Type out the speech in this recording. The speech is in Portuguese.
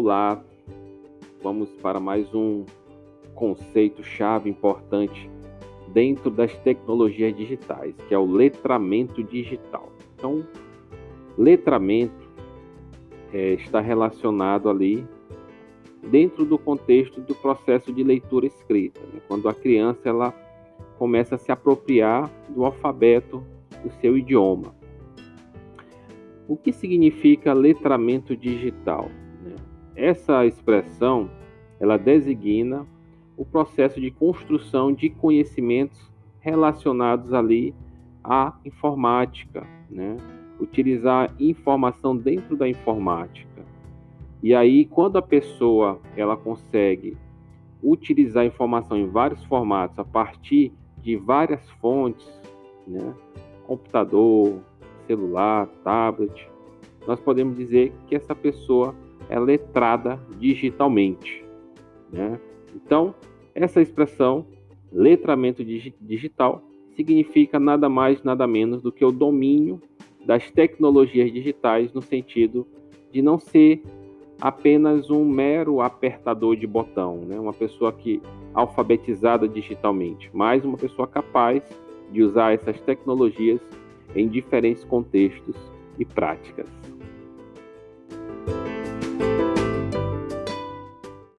lá, vamos para mais um conceito chave importante dentro das tecnologias digitais, que é o letramento digital. Então, letramento é, está relacionado ali dentro do contexto do processo de leitura escrita, né? quando a criança ela começa a se apropriar do alfabeto do seu idioma. O que significa letramento digital? Essa expressão ela designa o processo de construção de conhecimentos relacionados ali à informática, né? utilizar informação dentro da informática. E aí, quando a pessoa ela consegue utilizar informação em vários formatos a partir de várias fontes, né? computador, celular, tablet, nós podemos dizer que essa pessoa é letrada digitalmente. Né? Então, essa expressão, letramento digital, significa nada mais, nada menos do que o domínio das tecnologias digitais no sentido de não ser apenas um mero apertador de botão, né? uma pessoa que alfabetizada digitalmente, mas uma pessoa capaz de usar essas tecnologias em diferentes contextos e práticas.